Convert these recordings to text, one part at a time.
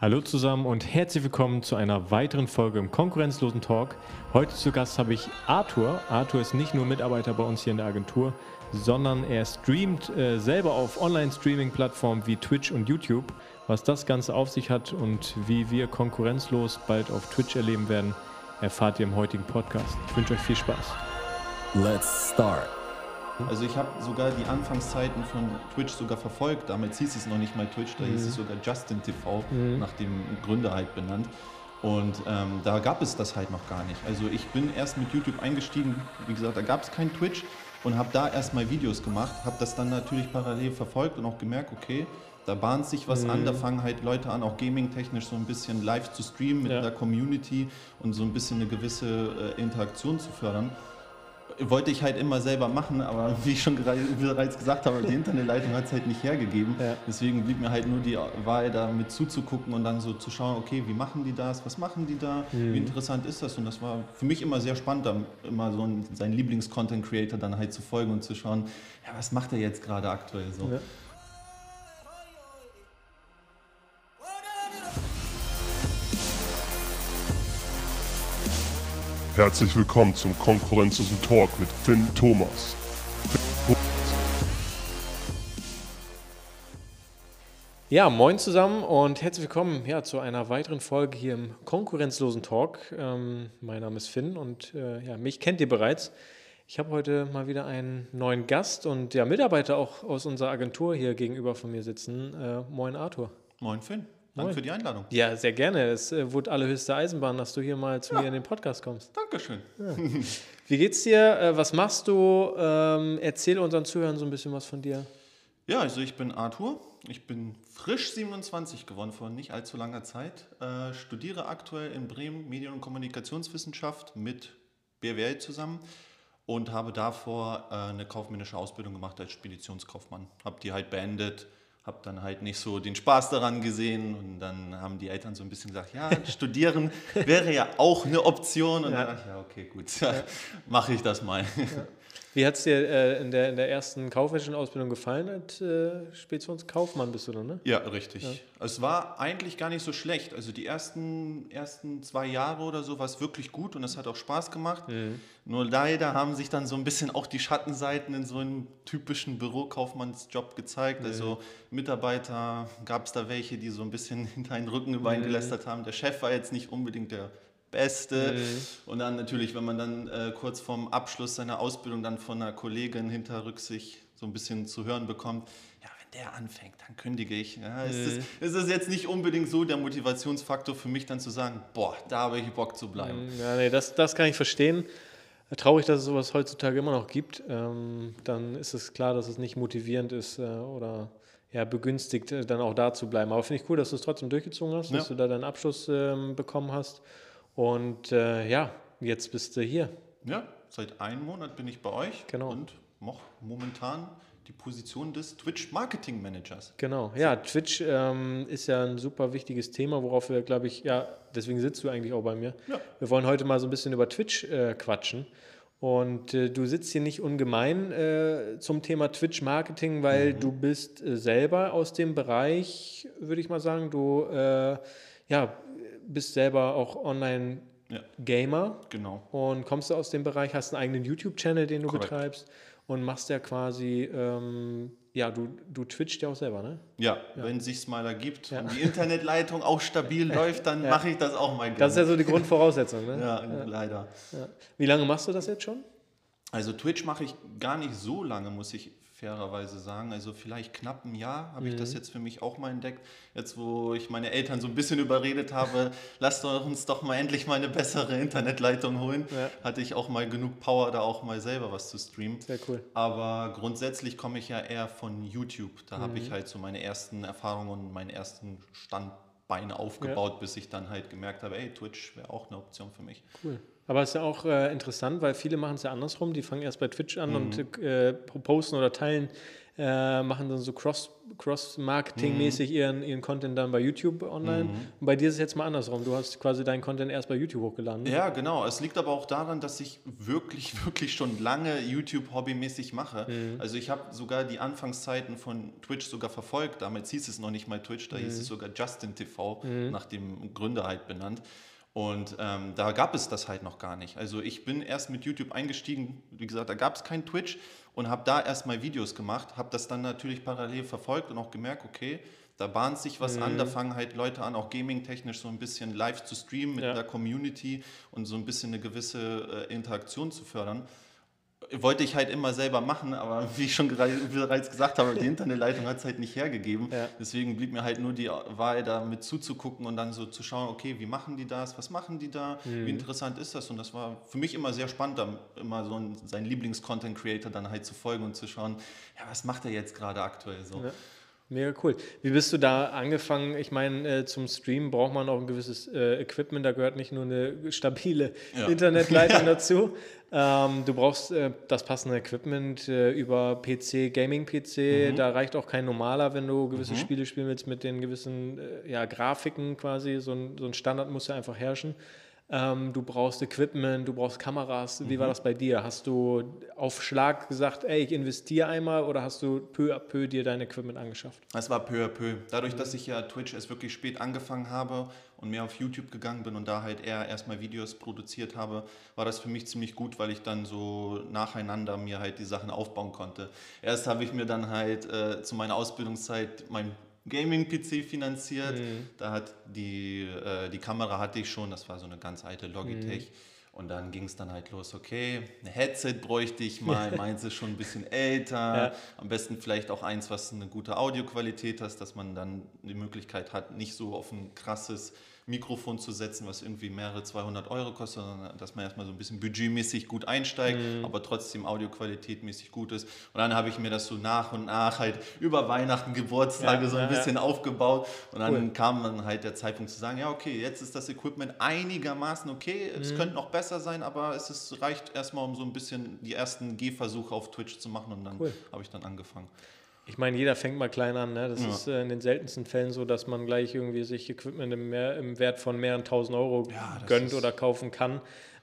Hallo zusammen und herzlich willkommen zu einer weiteren Folge im konkurrenzlosen Talk. Heute zu Gast habe ich Arthur. Arthur ist nicht nur Mitarbeiter bei uns hier in der Agentur, sondern er streamt äh, selber auf Online-Streaming-Plattformen wie Twitch und YouTube. Was das Ganze auf sich hat und wie wir konkurrenzlos bald auf Twitch erleben werden, erfahrt ihr im heutigen Podcast. Ich wünsche euch viel Spaß. Let's start. Also ich habe sogar die Anfangszeiten von Twitch sogar verfolgt. Damals hieß es noch nicht mal Twitch, da mhm. hieß es sogar Justin TV, mhm. nach dem Gründer halt benannt. Und ähm, da gab es das halt noch gar nicht. Also ich bin erst mit YouTube eingestiegen, wie gesagt, da gab es kein Twitch und habe da erstmal Videos gemacht, habe das dann natürlich parallel verfolgt und auch gemerkt, okay, da bahnt sich was mhm. an, da fangen halt Leute an, auch gaming-technisch so ein bisschen live zu streamen mit ja. der Community und so ein bisschen eine gewisse äh, Interaktion zu fördern wollte ich halt immer selber machen, aber wie ich schon bereits gesagt habe, die Internetleitung hat es halt nicht hergegeben. Ja. Deswegen blieb mir halt nur die Wahl, da mit zuzugucken und dann so zu schauen, okay, wie machen die das, was machen die da, mhm. wie interessant ist das? Und das war für mich immer sehr spannend, da immer so einen, seinen Lieblings-Content-Creator dann halt zu folgen und zu schauen, ja, was macht er jetzt gerade aktuell so. Ja. Herzlich willkommen zum konkurrenzlosen Talk mit Finn Thomas. Ja, moin zusammen und herzlich willkommen ja, zu einer weiteren Folge hier im konkurrenzlosen Talk. Ähm, mein Name ist Finn und äh, ja, mich kennt ihr bereits. Ich habe heute mal wieder einen neuen Gast und ja, Mitarbeiter auch aus unserer Agentur hier gegenüber von mir sitzen. Äh, moin Arthur. Moin Finn. Danke für die Einladung. Ja, sehr gerne. Es äh, wurde allerhöchste Eisenbahn, dass du hier mal zu ja. mir in den Podcast kommst. Dankeschön. Ja. Wie geht's dir? Äh, was machst du? Ähm, erzähl unseren Zuhörern so ein bisschen was von dir. Ja, also ich bin Arthur. Ich bin frisch 27 geworden vor nicht allzu langer Zeit. Äh, studiere aktuell in Bremen Medien- und Kommunikationswissenschaft mit BWL zusammen und habe davor äh, eine kaufmännische Ausbildung gemacht als Speditionskaufmann. Habe die halt beendet habe dann halt nicht so den Spaß daran gesehen und dann haben die Eltern so ein bisschen gesagt, ja, studieren wäre ja auch eine Option und ja. dann dachte ich, ja, okay, gut, ja. mache ich das mal. Ja. Wie hat es dir äh, in, der, in der ersten kaufmännischen Ausbildung gefallen? Als äh, Speditionskaufmann bist du dann, ne? Ja, richtig. Ja. Es war eigentlich gar nicht so schlecht. Also die ersten, ersten zwei Jahre oder so war es wirklich gut und es hat auch Spaß gemacht. Mhm. Nur leider haben sich dann so ein bisschen auch die Schattenseiten in so einem typischen Bürokaufmannsjob gezeigt. Mhm. Also Mitarbeiter gab es da welche, die so ein bisschen hinter den Rücken über mhm. gelästert haben. Der Chef war jetzt nicht unbedingt der Beste. Mhm. Und dann natürlich, wenn man dann äh, kurz vorm Abschluss seiner Ausbildung dann von einer Kollegin hinter Rücksicht so ein bisschen zu hören bekommt, ja, wenn der anfängt, dann kündige ich. Ja, mhm. ist, das, ist das jetzt nicht unbedingt so der Motivationsfaktor für mich dann zu sagen, boah, da habe ich Bock zu bleiben. Ja, nee, das, das kann ich verstehen. Traurig, dass es sowas heutzutage immer noch gibt. Ähm, dann ist es klar, dass es nicht motivierend ist äh, oder ja, begünstigt, äh, dann auch da zu bleiben. Aber finde ich cool, dass du es trotzdem durchgezogen hast, ja. dass du da deinen Abschluss ähm, bekommen hast. Und äh, ja, jetzt bist du hier. Ja, seit einem Monat bin ich bei euch genau. und mache momentan die Position des Twitch Marketing Managers. Genau, ja, Twitch ähm, ist ja ein super wichtiges Thema, worauf wir, glaube ich, ja, deswegen sitzt du eigentlich auch bei mir. Ja. Wir wollen heute mal so ein bisschen über Twitch äh, quatschen. Und äh, du sitzt hier nicht ungemein äh, zum Thema Twitch-Marketing, weil mhm. du bist äh, selber aus dem Bereich, würde ich mal sagen, du äh, ja, bist selber auch online Gamer. Ja, genau. Und kommst du aus dem Bereich, hast einen eigenen YouTube-Channel, den du Correct. betreibst und machst ja quasi, ähm, ja, du, du twitchst ja auch selber, ne? Ja, ja. wenn es sich mal ergibt ja. und die Internetleitung auch stabil läuft, dann ja. mache ich das auch mal gerne. Das ist ja so die Grundvoraussetzung, ne? ja, leider. Wie lange machst du das jetzt schon? Also Twitch mache ich gar nicht so lange, muss ich fairerweise sagen. Also vielleicht knapp ein Jahr habe mhm. ich das mhm. jetzt für mich auch mal entdeckt. Jetzt, wo ich meine Eltern so ein bisschen überredet habe, lasst uns doch mal endlich mal eine bessere Internetleitung holen, ja. hatte ich auch mal genug Power, da auch mal selber was zu streamen. Sehr cool. Aber grundsätzlich komme ich ja eher von YouTube. Da mhm. habe ich halt so meine ersten Erfahrungen und meinen ersten Standbein aufgebaut, ja. bis ich dann halt gemerkt habe, ey, Twitch wäre auch eine Option für mich. Cool. Aber es ist ja auch äh, interessant, weil viele machen es ja andersrum. Die fangen erst bei Twitch an mhm. und äh, posten oder teilen äh, machen dann so Cross, Cross-Marketing-mäßig ihren, ihren Content dann bei YouTube online. Und bei dir ist es jetzt mal andersrum. Du hast quasi deinen Content erst bei YouTube hochgeladen. Ja, genau. Es liegt aber auch daran, dass ich wirklich, wirklich schon lange YouTube hobbymäßig mache. Also ich habe sogar die Anfangszeiten von Twitch sogar verfolgt. Damals hieß es noch nicht mal Twitch, da hieß es sogar Justin TV, nach dem Gründer halt benannt. Und ähm, da gab es das halt noch gar nicht. Also ich bin erst mit YouTube eingestiegen, wie gesagt, da gab es kein Twitch und habe da erstmal Videos gemacht, habe das dann natürlich parallel verfolgt und auch gemerkt, okay, da bahnt sich was an, da fangen halt Leute an, auch gaming-technisch so ein bisschen live zu streamen mit Ja. der Community und so ein bisschen eine gewisse äh, Interaktion zu fördern. Wollte ich halt immer selber machen, aber wie ich schon bereits gesagt habe, die Internetleitung hat es halt nicht hergegeben. Ja. Deswegen blieb mir halt nur die Wahl, da mit zuzugucken und dann so zu schauen, okay, wie machen die das, was machen die da, Mhm. wie interessant ist das? Und das war für mich immer sehr spannend, da immer so einen, seinen Lieblings-Content-Creator dann halt zu folgen und zu schauen, ja, was macht er jetzt gerade aktuell so? Ja. Mega cool. Wie bist du da angefangen? Ich meine, äh, zum Streamen braucht man auch ein gewisses äh, Equipment. Da gehört nicht nur eine stabile Ja. Internetleitung dazu. Ähm, du brauchst äh, das passende Equipment äh, über PC, Gaming-PC. Da reicht auch kein normaler, wenn du gewisse Spiele spielen willst mit den gewissen äh, ja, Grafiken quasi. So ein, so ein Standard muss ja einfach herrschen. Ähm, du brauchst Equipment, du brauchst Kameras. Wie war das bei dir? Hast du auf Schlag gesagt, ey, ich investiere einmal oder hast du peu à peu dir dein Equipment angeschafft? Es war peu à peu. Dadurch, dass ich ja Twitch erst wirklich spät angefangen habe und mehr auf YouTube gegangen bin und da halt eher erstmal Videos produziert habe, war das für mich ziemlich gut, weil ich dann so nacheinander mir halt die Sachen aufbauen konnte. Erst habe ich mir dann halt äh, zu meiner Ausbildungszeit mein Gaming-PC finanziert. Da hat die, äh, die Kamera hatte ich schon, das war so eine ganz alte Logitech. Und dann ging es dann halt los, okay, ein Headset bräuchte ich mal, meins ist schon ein bisschen älter, Ja. am besten vielleicht auch eins, was eine gute Audioqualität hat, dass man dann die Möglichkeit hat, nicht so auf ein krasses Mikrofon zu setzen, was irgendwie mehrere 200 Euro kostet, sondern dass man erstmal so ein bisschen budgetmäßig gut einsteigt, aber trotzdem audioqualitätmäßig gut ist. Und dann habe ich mir das so nach und nach halt über Weihnachten, Geburtstage Ja, so ein ja, ja. bisschen aufgebaut. Und dann Cool. kam dann halt der Zeitpunkt zu sagen, ja okay, jetzt ist das Equipment einigermaßen okay, Mhm. es könnte noch besser sein, aber es ist, reicht erstmal, um so ein bisschen die ersten Gehversuche auf Twitch zu machen und dann Cool. habe ich dann angefangen. Ich meine, jeder fängt mal klein an. Ne? Das Ja. ist äh, in den seltensten Fällen so, dass man gleich irgendwie sich Equipment im, mehr, im Wert von mehreren tausend Euro Ja, gönnt oder kaufen kann.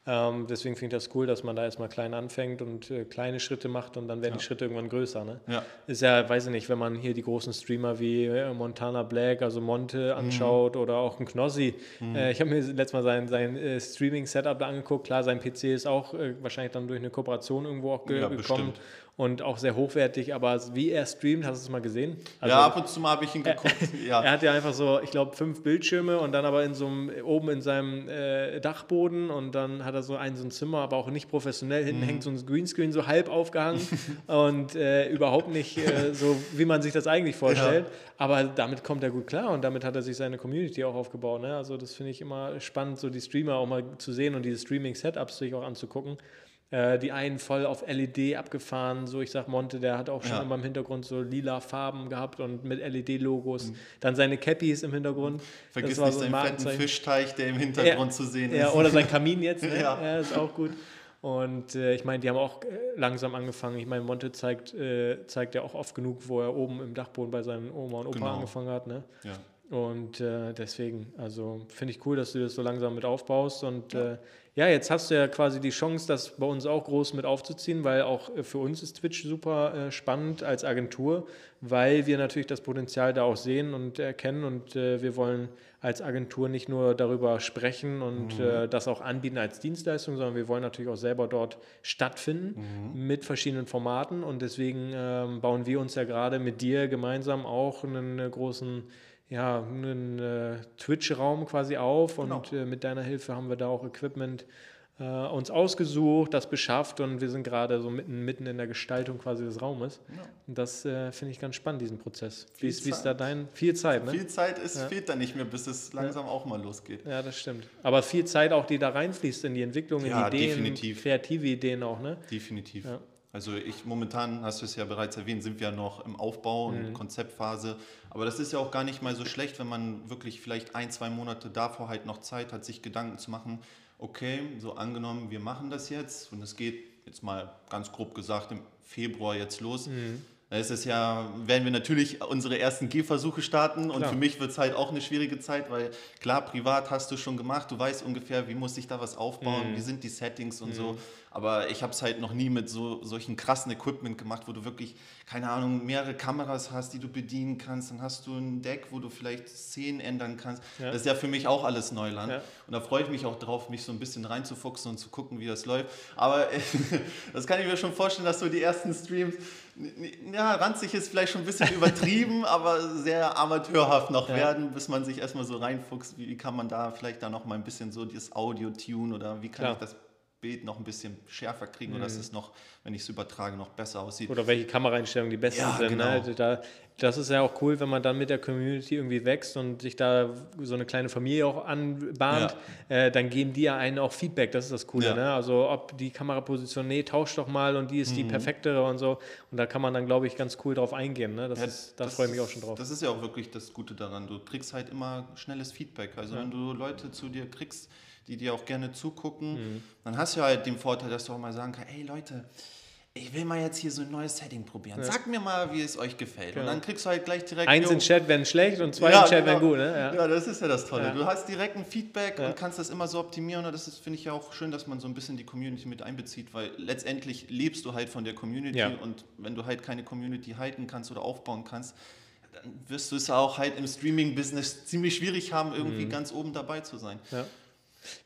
Ähm, deswegen finde ich das cool, dass man da erstmal klein anfängt und äh, kleine Schritte macht und dann werden die Schritte irgendwann größer. Ne? Ja. Ist ja, weiß ich nicht, wenn man hier die großen Streamer wie äh, Montana Black, also Monte Mhm. anschaut oder auch ein Knossi. Äh, ich habe mir letztes Mal sein, sein äh, Streaming-Setup da angeguckt. Klar, sein PC ist auch äh, wahrscheinlich dann durch eine Kooperation irgendwo auch ge Ja, gekommen bestimmt. Und auch sehr hochwertig. Aber wie er streamt, hast du es mal gesehen? Also, ja, ab und zu mal habe ich ihn geguckt. ja. Er hat ja einfach so, ich glaube, fünf Bildschirme und dann aber in so einem, oben in seinem äh, Dachboden und dann hat er so ein, so ein Zimmer, aber auch nicht professionell. Hinten hängt so ein Greenscreen so halb aufgehangen und äh, überhaupt nicht äh, so, wie man sich das eigentlich vorstellt. Aber damit kommt er gut klar und damit hat er sich seine Community auch aufgebaut. Ne? Also das finde ich immer spannend, so die Streamer auch mal zu sehen und diese Streaming-Setups sich auch anzugucken. Äh, die einen voll auf LED abgefahren, so ich sag Monte, der hat auch schon Ja. immer im Hintergrund so lila Farben gehabt und mit LED-Logos. Dann seine Cappies im Hintergrund. Mhm. Vergiss nicht so ein seinen fetten. Fischteich, der im Hintergrund zu sehen ist. Ja, oder sein Kamin jetzt, ne? Ja. ja. ist auch gut. Und äh, ich meine, die haben auch äh, langsam angefangen. Ich meine, Monte zeigt, äh, zeigt ja auch oft genug, wo er oben im Dachboden bei seinen Oma und Opa Genau. angefangen hat. Ne? Ja. Und äh, deswegen, also finde ich cool, dass du das so langsam mit aufbaust. Und ja. Äh, ja, jetzt hast du ja quasi die Chance, das bei uns auch groß mit aufzuziehen, weil auch äh, für uns ist Twitch super äh, spannend als Agentur, weil wir natürlich das Potenzial da auch sehen und erkennen. Und äh, wir wollen als Agentur nicht nur darüber sprechen und Mhm. äh, das auch anbieten als Dienstleistung, sondern wir wollen natürlich auch selber dort stattfinden Mhm. mit verschiedenen Formaten. Und deswegen ähm, bauen wir uns ja gerade mit dir gemeinsam auch einen äh, großen ja, einen äh, Twitch-Raum quasi auf und Genau. äh, mit deiner Hilfe haben wir da auch Equipment äh, uns ausgesucht, das beschafft und wir sind gerade so mitten, mitten in der Gestaltung quasi des Raumes. Und das äh, finde ich ganz spannend, diesen Prozess. Wie ist, wie ist da dein, viel Zeit, ne? Viel Zeit ist, fehlt da nicht mehr, bis es langsam auch mal losgeht. Ja, das stimmt. Aber viel Zeit auch, die da reinfließt in die Entwicklung, Ja, in die Ideen, definitiv. kreative Ideen auch, ne? Definitiv. Also ich momentan, hast du es ja bereits erwähnt, sind wir noch im Aufbau Mhm. und Konzeptphase. Aber das ist ja auch gar nicht mal so schlecht, wenn man wirklich vielleicht ein, zwei Monate davor halt noch Zeit hat, sich Gedanken zu machen, okay, so angenommen, wir machen das jetzt und es geht jetzt mal ganz grob gesagt im Februar jetzt los. Mhm. Es ist ja, werden wir natürlich unsere ersten Gehversuche starten und Klar. für mich wird es halt auch eine schwierige Zeit, weil klar, privat hast du schon gemacht, du weißt ungefähr, wie muss ich da was aufbauen, Mhm. wie sind die Settings und so, aber ich habe es halt noch nie mit so solchen krassen Equipment gemacht, wo du wirklich, keine Ahnung, mehrere Kameras hast, die du bedienen kannst, dann hast du ein Deck, wo du vielleicht Szenen ändern kannst. Ja. Das ist ja für mich auch alles Neuland Ja. und da freue ich mich auch drauf, mich so ein bisschen reinzufuchsen und zu gucken, wie das läuft, aber das kann ich mir schon vorstellen, dass so die ersten Streams ja, ranzig ist vielleicht schon ein bisschen übertrieben, aber sehr amateurhaft noch Ja. werden, bis man sich erstmal so reinfuchst, wie, kann man da vielleicht da noch mal ein bisschen so das Audio tun oder wie kann Klar. ich das Bild noch ein bisschen schärfer kriegen oder dass es noch, wenn ich es übertrage, noch besser aussieht. Oder welche Kameraeinstellungen die besten Ja, sind. genau. Ne? Da, das ist ja auch cool, wenn man dann mit der Community irgendwie wächst und sich da so eine kleine Familie auch anbahnt, äh, dann geben die ja einen auch Feedback. Das ist das Coole. Ja. Ne? Also ob die Kameraposition, nee, tausch doch mal und die ist die perfektere und so. Und da kann man dann, glaube ich, ganz cool drauf eingehen. Ne? Das Ja, ist, da das freue ich mich auch schon drauf. Das ist ja auch wirklich das Gute daran. Du kriegst halt immer schnelles Feedback. Also wenn du Leute zu dir kriegst, die dir auch gerne zugucken, Mhm. dann hast du halt den Vorteil, dass du auch mal sagen kannst, hey Leute, ich will mal jetzt hier so ein neues Setting probieren. Sagt mir mal, wie es euch gefällt. Und Genau. dann kriegst du halt gleich direkt... Eins in Chat wäre schlecht und zwei Ja, in Chat genau. gut. Ne? Ja. Ja. das ist ja das Tolle. Ja. Du hast direkt ein Feedback Ja. und kannst das immer so optimieren. Und das ist, finde ich ja auch schön, dass man so ein bisschen die Community mit einbezieht, weil letztendlich lebst du halt von der Community. Ja. Und wenn du halt keine Community halten kannst oder aufbauen kannst, dann wirst du es auch halt im Streaming-Business ziemlich schwierig haben, Mhm. irgendwie ganz oben dabei zu sein. Ja.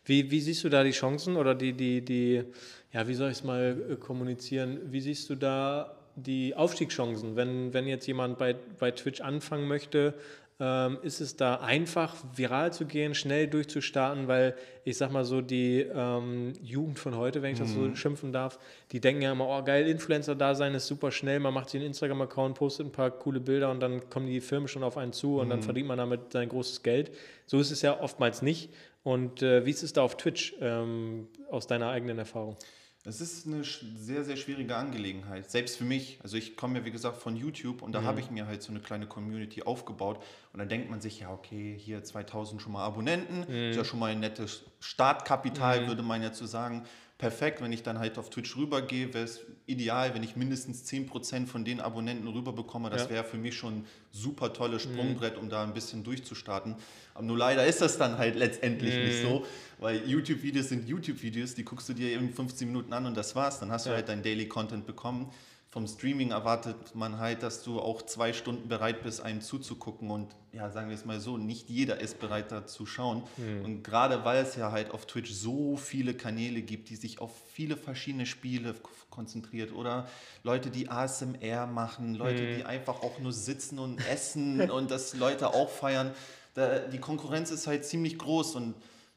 Wie, wie siehst du da die Chancen oder die, die, die ja, wie soll ich es mal äh, kommunizieren? Wie siehst du da die Aufstiegschancen, wenn, wenn jetzt jemand bei, bei Twitch anfangen möchte? Ähm, ist es da einfach, viral zu gehen, schnell durchzustarten? Weil ich sag mal so, die ähm, Jugend von heute, wenn ich das so schimpfen darf, die denken ja immer, oh geil, Influencer da sein ist super schnell. Man macht sich einen Instagram-Account, postet ein paar coole Bilder und dann kommen die Firmen schon auf einen zu und dann verdient man damit sein großes Geld. So ist es ja oftmals nicht. Und äh, wie ist es da auf Twitch ähm, aus deiner eigenen Erfahrung? Es ist eine sehr, sehr schwierige Angelegenheit. Selbst für mich. Also ich komme ja, wie gesagt, von YouTube und da habe ich mir halt so eine kleine Community aufgebaut. Und dann denkt man sich, ja, okay, hier 2000 schon mal Abonnenten. Ist ja schon mal ein nettes Startkapital, würde man ja zu sagen. Perfekt, wenn ich dann halt auf Twitch rübergehe, wäre es ideal, wenn ich mindestens 10% von den Abonnenten rüberbekomme. Das Ja. wäre für mich schon ein super tolles Sprungbrett, um da ein bisschen durchzustarten. Aber nur leider ist das dann halt letztendlich nicht so, weil YouTube-Videos sind YouTube-Videos, die guckst du dir eben 15 Minuten an und das war's. Dann hast du Ja. halt dein Daily Content bekommen. Vom Streaming erwartet man halt, dass du auch zwei Stunden bereit bist, einem zuzugucken. Und ja, sagen wir es mal so, nicht jeder ist bereit, da zu schauen. Und gerade weil es ja halt auf Twitch so viele Kanäle gibt, die sich auf viele verschiedene Spiele konzentriert oder Leute, die ASMR machen, Leute, die einfach auch nur sitzen und essen und das Leute auch feiern. Da, die Konkurrenz ist halt ziemlich groß und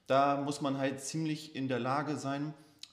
da muss man halt ziemlich in der Lage sein,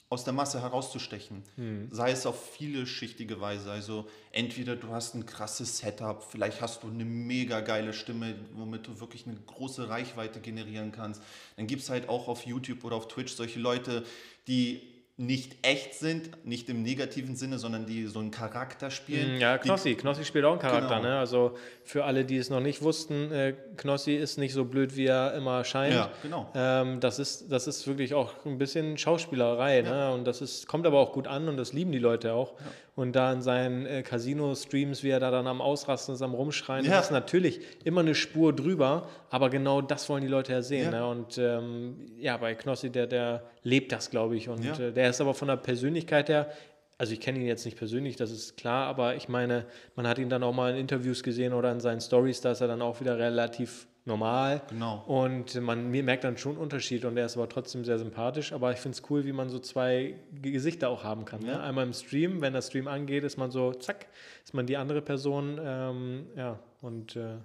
aus der Masse herauszustechen. Sei es auf viele schichtige Weise. Also entweder du hast ein krasses Setup, vielleicht hast du eine mega geile Stimme, womit du wirklich eine große Reichweite generieren kannst. Dann gibt es halt auch auf YouTube oder auf Twitch solche Leute, die nicht echt sind, nicht im negativen Sinne, sondern die so einen Charakter spielen. Ja, die, Knossi. Knossi spielt auch einen Charakter. Genau. Ne? Also für alle, die es noch nicht wussten, äh, Knossi ist nicht so blöd, wie er immer scheint. Ja, genau. Ähm, das, ist, das ist wirklich auch ein bisschen Schauspielerei. Ne? Und das ist, kommt aber auch gut an und das lieben die Leute auch. Und da in seinen äh, Casino-Streams, wie er da dann am Ausrasten ist, am Rumschreien, Ja. das ist natürlich immer eine Spur drüber, aber genau das wollen die Leute ja sehen. Ja. Ne? Und ähm, ja, bei Knossi, der, der lebt das, glaube ich. Und Ja. äh, der ist aber von der Persönlichkeit her, also ich kenne ihn jetzt nicht persönlich, das ist klar, aber ich meine, man hat ihn dann auch mal in Interviews gesehen oder in seinen Stories, da ist er dann auch wieder relativ normal. Genau. Und man merkt dann schon Unterschied und er ist aber trotzdem sehr sympathisch. Aber ich finde es cool, wie man so zwei Gesichter auch haben kann. Ne? Ja. Einmal im Stream, wenn der Stream angeht, ist man so, zack, ist man die andere Person. Ähm, ja, und äh,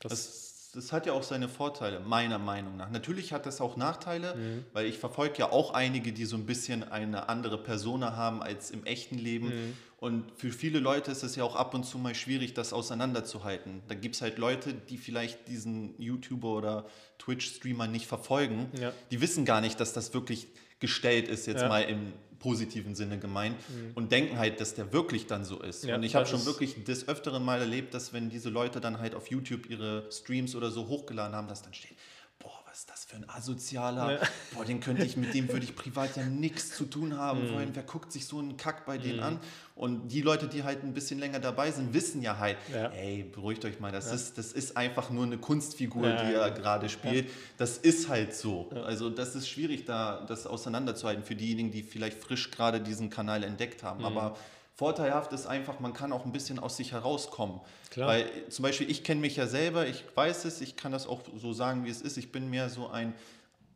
das, Das, das hat ja auch seine Vorteile, meiner Meinung nach. Natürlich hat das auch Nachteile, Mhm. weil ich verfolge ja auch einige, die so ein bisschen eine andere Persona haben als im echten Leben. Mhm. Und für viele Leute ist es ja auch ab und zu mal schwierig, das auseinanderzuhalten. Da gibt es halt Leute, die vielleicht diesen YouTuber oder Twitch-Streamer nicht verfolgen. Ja. Die wissen gar nicht, dass das wirklich gestellt ist, jetzt Ja. mal im positiven Sinne gemeint und denken halt, dass der wirklich dann so ist. Ja, und ich habe schon wirklich des Öfteren mal erlebt, dass wenn diese Leute dann halt auf YouTube ihre Streams oder so hochgeladen haben, dass dann steht, boah, was ist das für ein Asozialer? Ja. Boah, den könnte ich, mit dem würde ich privat ja nichts zu tun haben mhm. wollen. Wer guckt sich so einen Kack bei denen mhm. an? Und die Leute, die halt ein bisschen länger dabei sind, wissen ja halt, ja. ey, beruhigt euch mal, das, ja. ist, das ist einfach nur eine Kunstfigur, die er gerade spielt. Das ist halt so. Also das ist schwierig, da das auseinanderzuhalten für diejenigen, die vielleicht frisch gerade diesen Kanal entdeckt haben. Mhm. Aber Vorteilhaft ist einfach, man kann auch ein bisschen aus sich herauskommen. Klar. Weil zum Beispiel, ich kenne mich ja selber, ich weiß es, ich kann das auch so sagen, wie es ist. Ich bin mehr so ein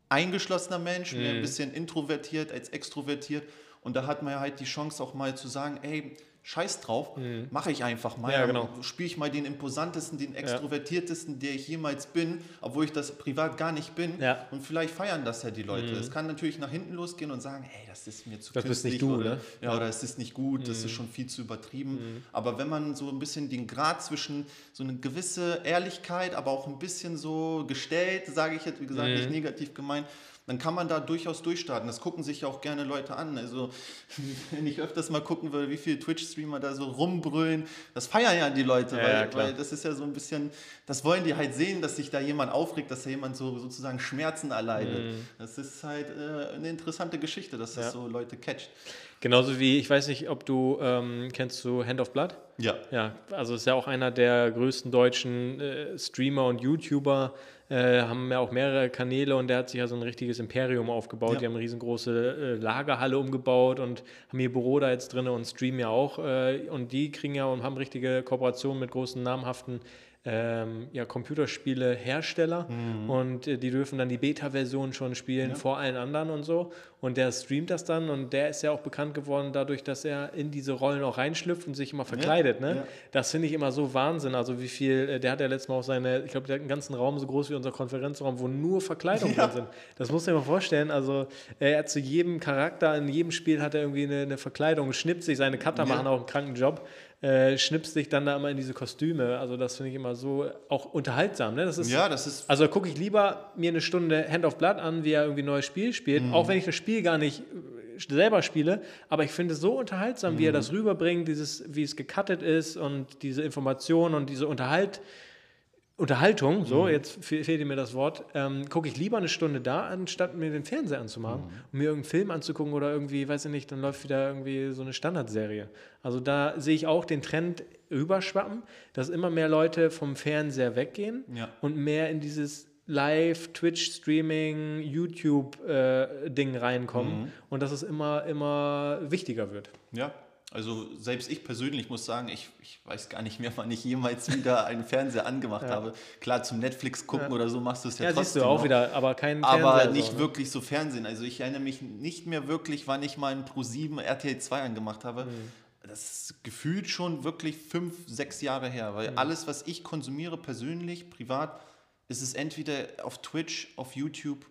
eingeschlossener Mensch, mhm. mehr ein mhm. bisschen introvertiert als extrovertiert. Und da hat man ja halt die Chance auch mal zu sagen, ey, Scheiß drauf, mhm. mache ich einfach mal. Ja, genau. Spiele ich mal den imposantesten, den extrovertiertesten, ja. der ich jemals bin, obwohl ich das privat gar nicht bin. Ja. Und vielleicht feiern das ja die Leute. Mhm. Es kann natürlich nach hinten losgehen und sagen, hey, das ist mir zu das künstlich. Ist nicht du, oder, ne? ja, oder es ist nicht gut, mhm. das ist mhm. schon viel zu übertrieben. Mhm. Aber wenn man so ein bisschen den Grad zwischen so eine gewisse Ehrlichkeit, aber auch ein bisschen so gestellt, sage ich jetzt, wie gesagt, nicht negativ gemeint, dann kann man da durchaus durchstarten. Das gucken sich ja auch gerne Leute an. Also, wenn ich öfters mal gucken würde, wie viele Twitch-Streamer da so rumbrüllen, das feiern ja die Leute, ja, weil, ja, weil, das ist ja so ein bisschen, das wollen die halt sehen, dass sich da jemand aufregt, dass da jemand so sozusagen Schmerzen erleidet. Mhm. Das ist halt äh, eine interessante Geschichte, dass das ja. so Leute catcht. Genauso wie, ich weiß nicht, ob du ähm, kennst du Hand of Blood? Ja. Ja, also ist ja auch einer der größten deutschen äh, Streamer und YouTuber, äh, haben ja auch mehrere Kanäle und der hat sich ja so ein richtiges Imperium aufgebaut. Ja. Die haben eine riesengroße äh, Lagerhalle umgebaut und haben ihr Büro da jetzt drin und streamen ja auch. Äh, und die kriegen ja und haben richtige Kooperationen mit großen namhaften ähm, ja, Computerspiele-Hersteller mhm. und äh, die dürfen dann die Beta-Version schon spielen ja. vor allen anderen und so. Und der streamt das dann und der ist ja auch bekannt geworden dadurch, dass er in diese Rollen auch reinschlüpft und sich immer verkleidet. Ja. Ne? Ja. Das finde ich immer so Wahnsinn. Also wie viel, äh, der hat ja letztes Mal auch seine, ich glaube, der hat einen ganzen Raum so groß wie unser Konferenzraum, wo nur Verkleidungen drin sind. Das muss man sich mal vorstellen. Also er hat zu jedem Charakter, in jedem Spiel hat er irgendwie eine, eine Verkleidung, schnippt sich, seine Cutter machen auch einen kranken Job äh, schnipst sich dann da immer in diese Kostüme. Also das finde ich immer so auch unterhaltsam. Ne? Das ist, ja, das ist. Also gucke ich lieber mir eine Stunde Hand of Blood an, wie er irgendwie ein neues Spiel spielt, mhm. auch wenn ich das Spiel gar nicht äh, selber spiele, aber ich finde es so unterhaltsam, mhm. wie er mhm. das rüberbringt, dieses, wie es gecuttet ist und diese Informationen und diese Unterhalt, Unterhaltung, so, mhm. jetzt fehlt mir das Wort, ähm, gucke ich lieber eine Stunde da, anstatt mir den Fernseher anzumachen mhm. und mir irgendeinen Film anzugucken oder irgendwie, weiß ich nicht, dann läuft wieder irgendwie so eine Standardserie. Also da sehe ich auch den Trend überschwappen, dass immer mehr Leute vom Fernseher weggehen ja. und mehr in dieses Live, Twitch-Streaming, YouTube-Ding äh, reinkommen mhm. und dass es immer, immer wichtiger wird. Ja, also selbst ich persönlich muss sagen, ich, ich weiß gar nicht mehr, wann ich jemals wieder einen Fernseher angemacht ja. habe. Klar, zum Netflix gucken ja. oder so machst du es ja, ja trotzdem. Ja, siehst du auch noch. wieder, aber kein Fernseher. Aber nicht so, wirklich so Fernsehen. Also ich erinnere mich nicht mehr wirklich, wann ich mal einen Pro7 RTL 2 angemacht habe. Mhm. Das ist gefühlt schon wirklich fünf, sechs Jahre her, weil mhm. alles, was ich konsumiere, persönlich, privat, ist es entweder auf Twitch, auf YouTube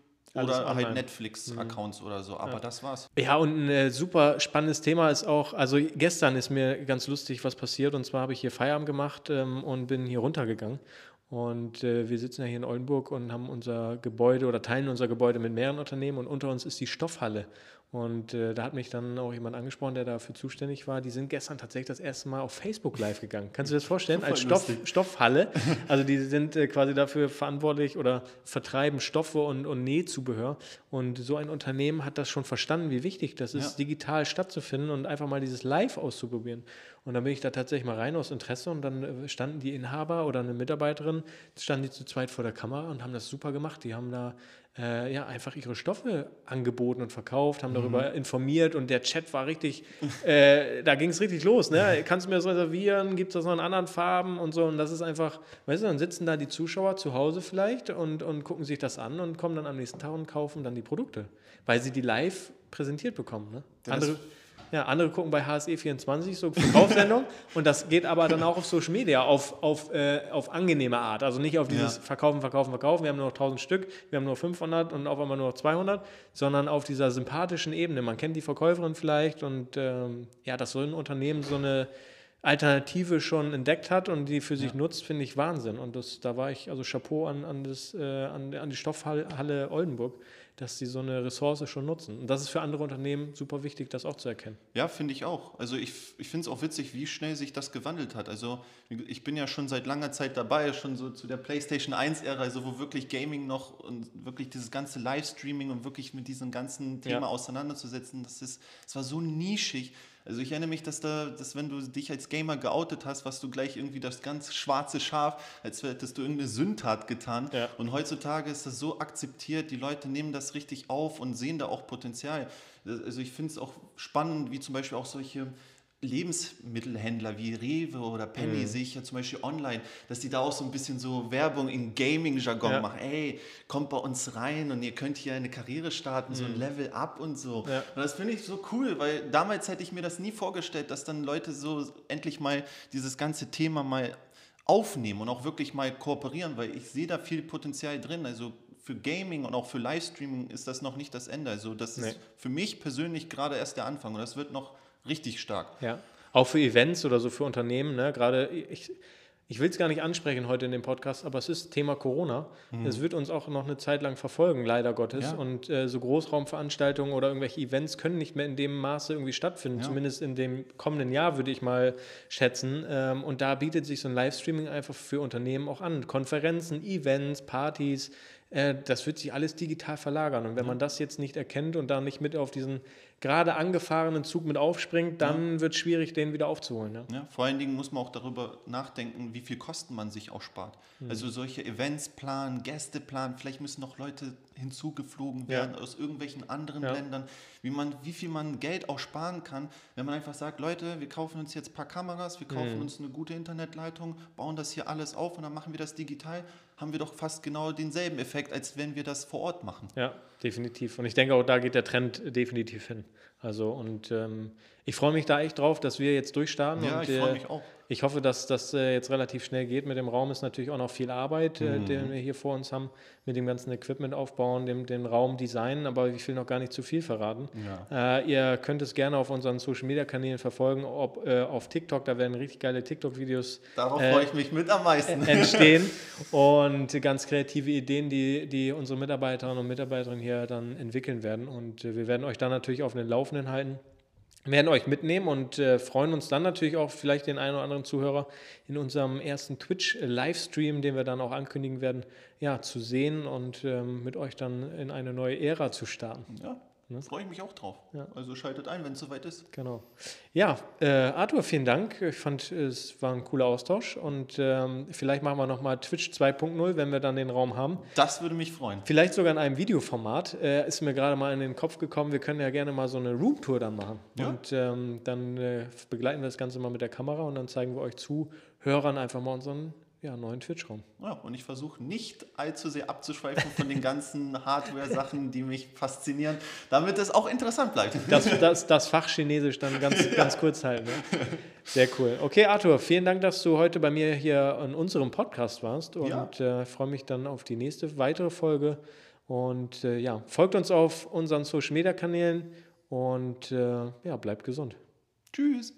oder halt Netflix-Accounts mhm. oder so, aber ja. das war's. Ja, und ein äh, super spannendes Thema ist auch, also gestern ist mir ganz lustig was passiert und zwar habe ich hier Feierabend gemacht ähm, und bin hier runtergegangen und äh, wir sitzen ja hier in Oldenburg und haben unser Gebäude oder teilen unser Gebäude mit mehreren Unternehmen und unter uns ist die Stoffhalle. Und äh, da hat mich dann auch jemand angesprochen, der dafür zuständig war. Die sind gestern tatsächlich das erste Mal auf Facebook live gegangen. Kannst du dir das vorstellen? Als Stoff, Stoffhalle. Also die sind äh, quasi dafür verantwortlich oder vertreiben Stoffe und, und Nähzubehör. Und so ein Unternehmen hat das schon verstanden, wie wichtig das ist, ja. digital stattzufinden und einfach mal dieses Live auszuprobieren. Und dann bin ich da tatsächlich mal rein aus Interesse und dann äh, standen die Inhaber oder eine Mitarbeiterin, standen die zu zweit vor der Kamera und haben das super gemacht. Die haben da äh, ja, einfach ihre Stoffe angeboten und verkauft, haben darüber mhm. informiert und der Chat war richtig, äh, da ging es richtig los. Ne? Kannst du mir das reservieren? Gibt es das noch in anderen Farben und so? Und das ist einfach, weißt du, dann sitzen da die Zuschauer zu Hause vielleicht und, und gucken sich das an und kommen dann am nächsten Tag und kaufen dann die Produkte, weil sie die live präsentiert bekommen. Ne? Andere, ja, andere gucken bei HSE24 so Verkaufssendung und das geht aber dann auch auf Social Media auf, auf, äh, auf angenehme Art. Also nicht auf dieses ja. Verkaufen, Verkaufen, Verkaufen. Wir haben nur noch 1000 Stück, wir haben nur 500 und auf einmal nur noch 200, sondern auf dieser sympathischen Ebene. Man kennt die Verkäuferin vielleicht und ähm, ja, dass so ein Unternehmen so eine Alternative schon entdeckt hat und die für sich nutzt, finde ich Wahnsinn. Und das, da war ich, also Chapeau an, an, das, äh, an, an die Stoffhalle Oldenburg, dass sie so eine Ressource schon nutzen. Und das ist für andere Unternehmen super wichtig, das auch zu erkennen. Ja, finde ich auch. Also ich, ich finde es auch witzig, wie schnell sich das gewandelt hat. Also ich bin ja schon seit langer Zeit dabei, schon so zu der PlayStation 1-Ära, also wo wirklich Gaming noch und wirklich dieses ganze Livestreaming und wirklich mit diesem ganzen Thema Ja. auseinanderzusetzen, das ist, es war so nischig. Also ich erinnere mich, dass da, dass wenn du dich als Gamer geoutet hast, was du gleich irgendwie das ganz schwarze Schaf, als hättest du irgendeine Sündtat getan. Ja. Und heutzutage ist das so akzeptiert, die Leute nehmen das richtig auf und sehen da auch Potenzial. Also ich finde es auch spannend, wie zum Beispiel auch solche Lebensmittelhändler wie Rewe oder Penny Mhm. sehe ich ja zum Beispiel online, dass die da auch so ein bisschen so Werbung in Gaming-Jargon Ja. machen. Ey, kommt bei uns rein und ihr könnt hier eine Karriere starten, so ein Level up und so. Mhm. Ja. Und das finde ich so cool, weil damals hätte ich mir das nie vorgestellt, dass dann Leute so endlich mal dieses ganze Thema mal aufnehmen und auch wirklich mal kooperieren, weil ich sehe da viel Potenzial drin. Also für Gaming und auch für Livestreaming ist das noch nicht das Ende. Also das Nee. ist für mich persönlich gerade erst der Anfang und das wird noch richtig stark. Ja. Auch für Events oder so für Unternehmen, ne? Gerade ich, ich will es gar nicht ansprechen heute in dem Podcast, aber es ist Thema Corona. Es wird uns auch noch eine Zeit lang verfolgen, leider Gottes. Mhm. Ja. Und äh, so Großraumveranstaltungen oder irgendwelche Events können nicht mehr in dem Maße irgendwie stattfinden. Zumindest in dem kommenden Jahr würde ich mal schätzen. Ähm, und da bietet sich so ein Livestreaming einfach für Unternehmen auch an. Konferenzen, Events, Partys. Äh, Das wird sich alles digital verlagern. Und wenn man das jetzt nicht erkennt und da nicht mit auf diesen gerade angefahrenen Zug mit aufspringt, dann wird es schwierig, den wieder aufzuholen. Ja? Ja, vor allen Dingen muss man auch darüber nachdenken, wie viel Kosten man sich auch spart. Mhm. Also solche Events planen, Gäste planen, vielleicht müssen noch Leute hinzugeflogen Ja. werden aus irgendwelchen anderen Ja. Ländern, wie, man, wie viel man Geld auch sparen kann, wenn man einfach sagt, Leute, wir kaufen uns jetzt ein paar Kameras, wir Mhm. kaufen uns eine gute Internetleitung, bauen das hier alles auf und dann machen wir das digital, haben wir doch fast genau denselben Effekt, als wenn wir das vor Ort machen. Ja, definitiv. Und ich denke auch, da geht der Trend definitiv hin. Also und ähm, ich freue mich da echt drauf, dass wir jetzt durchstarten. Ja, und, ich freue äh, mich auch. Ich hoffe, dass das äh, jetzt relativ schnell geht. Mit dem Raum ist natürlich auch noch viel Arbeit, äh, Mhm. den wir hier vor uns haben, mit dem ganzen Equipment aufbauen, dem, den Raum designen, aber ich will noch gar nicht zu viel verraten. Äh, ihr könnt es gerne auf unseren Social Media Kanälen verfolgen, ob auf TikTok, da werden richtig geile TikTok-Videos Darauf freue ich mich mit am meisten. entstehen und ganz kreative Ideen, die, die unsere Mitarbeiterinnen und Mitarbeiterinnen hier dann entwickeln werden. Und wir werden euch dann natürlich auf den Laufenden halten, werden euch mitnehmen und äh, freuen uns dann natürlich auch vielleicht den einen oder anderen Zuhörer in unserem ersten Twitch-Livestream, den wir dann auch ankündigen werden, ja, zu sehen und ähm, mit euch dann in eine neue Ära zu starten. Ja, Ne? freue ich mich auch drauf. Also schaltet ein, wenn es soweit ist. Genau. Ja, äh, Arthur, vielen Dank. Ich fand, es war ein cooler Austausch und ähm, vielleicht machen wir nochmal Twitch 2.0, wenn wir dann den Raum haben. Das würde mich freuen. Vielleicht sogar in einem Videoformat. Äh, ist mir gerade mal in den Kopf gekommen, wir können ja gerne mal so eine Roomtour dann machen. Ja. Und ähm, dann äh, begleiten wir das Ganze mal mit der Kamera und dann zeigen wir euch Zuhörern einfach mal unseren ja, neuen Twitch-Raum. Ja, und ich versuche nicht allzu sehr abzuschweifen von den ganzen Hardware-Sachen, die mich faszinieren, damit es auch interessant bleibt. Das, das, das Fach Chinesisch dann ganz, ganz kurz halten. Ne? Sehr cool. Okay, Arthur, vielen Dank, dass du heute bei mir hier in unserem Podcast warst und äh, freue mich dann auf die nächste weitere Folge. Und äh, ja, folgt uns auf unseren Social Media Kanälen und äh, ja, bleibt gesund. Tschüss.